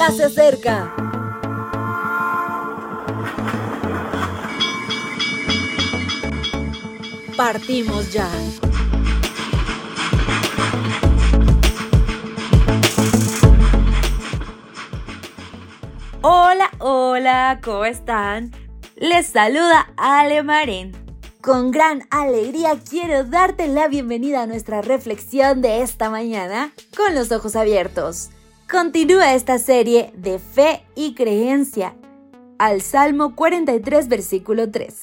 ya se acerca. Partimos ya. Hola, hola, ¿cómo están? Les saluda Ale Marín. Con gran alegría quiero darte la bienvenida a nuestra reflexión de esta mañana con los ojos abiertos. Continúa esta serie de fe y creencia al Salmo 43 versículo 3.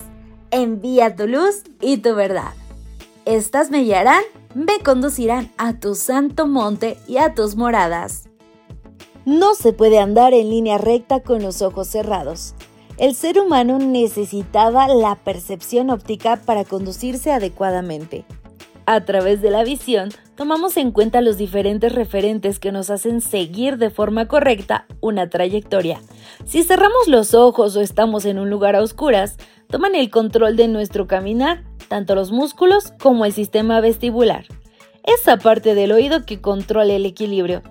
Envía tu luz y tu verdad. Estas me guiarán, me conducirán a tu santo monte y a tus moradas. No se puede andar en línea recta con los ojos cerrados. El ser humano necesitaba la percepción óptica para conducirse adecuadamente. A través de la visión, tomamos en cuenta los diferentes referentes que nos hacen seguir de forma correcta una trayectoria. Si cerramos los ojos o estamos en un lugar a oscuras, toman el control de nuestro caminar, tanto los músculos como el sistema vestibular. Esa parte del oído que controla el equilibrio.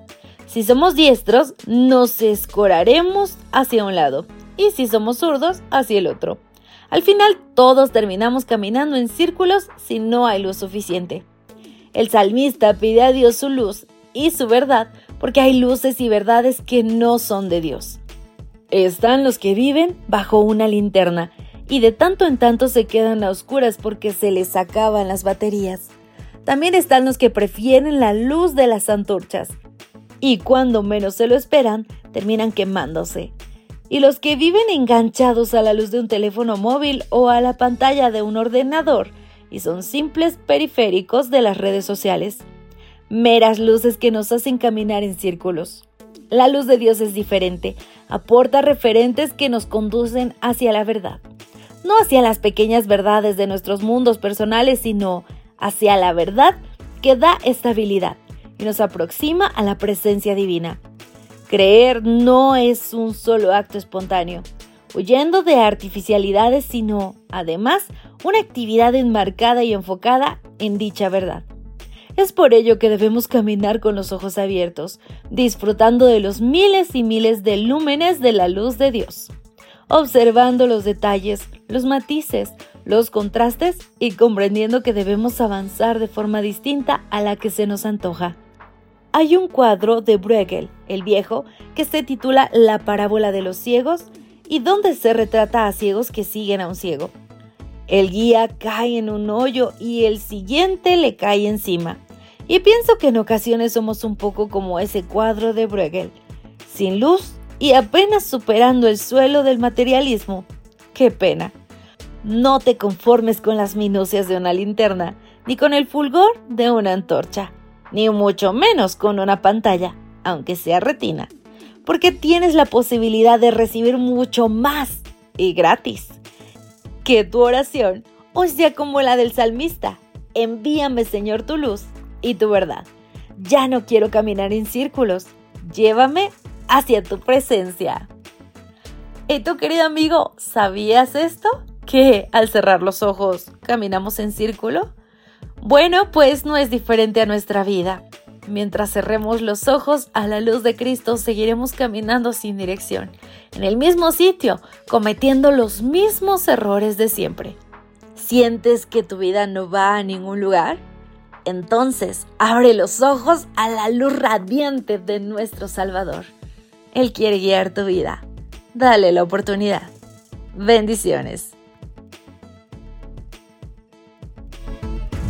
Si somos diestros, nos escoraremos hacia un lado y si somos zurdos, hacia el otro. Al final todos terminamos caminando en círculos si no hay luz suficiente. El salmista pide a Dios su luz y su verdad porque hay luces y verdades que no son de Dios. Están los que viven bajo una linterna y de tanto en tanto se quedan a oscuras porque se les acaban las baterías. También están los que prefieren la luz de las antorchas y cuando menos se lo esperan terminan quemándose y los que viven enganchados a la luz de un teléfono móvil o a la pantalla de un ordenador y son simples periféricos de las redes sociales, meras luces que nos hacen caminar en círculos. La luz de Dios es diferente, aporta referentes que nos conducen hacia la verdad, no hacia las pequeñas verdades de nuestros mundos personales, sino hacia la verdad que da estabilidad y nos aproxima a la presencia divina. Creer no es un solo acto espontáneo, huyendo de artificialidades, sino, además, una actividad enmarcada y enfocada en dicha verdad. Es por ello que debemos caminar con los ojos abiertos, disfrutando de los miles y miles de lúmenes de la luz de Dios, observando los detalles, los matices, los contrastes y comprendiendo que debemos avanzar de forma distinta a la que se nos antoja. Hay un cuadro de Bruegel, el viejo, que se titula La parábola de los ciegos y donde se retrata a ciegos que siguen a un ciego. El guía cae en un hoyo y el siguiente le cae encima. Y pienso que en ocasiones somos un poco como ese cuadro de Bruegel, sin luz y apenas superando el suelo del materialismo. ¡Qué pena! No te conformes con las minucias de una linterna, ni con el fulgor de una antorcha ni mucho menos con una pantalla, aunque sea retina, porque tienes la posibilidad de recibir mucho más y gratis. Que tu oración hoy sea como la del salmista. Envíame, Señor, tu luz y tu verdad. Ya no quiero caminar en círculos. Llévame hacia tu presencia. ¿Y tu querido amigo, sabías esto? Que al cerrar los ojos caminamos en círculo. Bueno, pues no es diferente a nuestra vida. Mientras cerremos los ojos a la luz de Cristo, seguiremos caminando sin dirección, en el mismo sitio, cometiendo los mismos errores de siempre. ¿Sientes que tu vida no va a ningún lugar? Entonces, abre los ojos a la luz radiante de nuestro Salvador. Él quiere guiar tu vida. Dale la oportunidad. Bendiciones.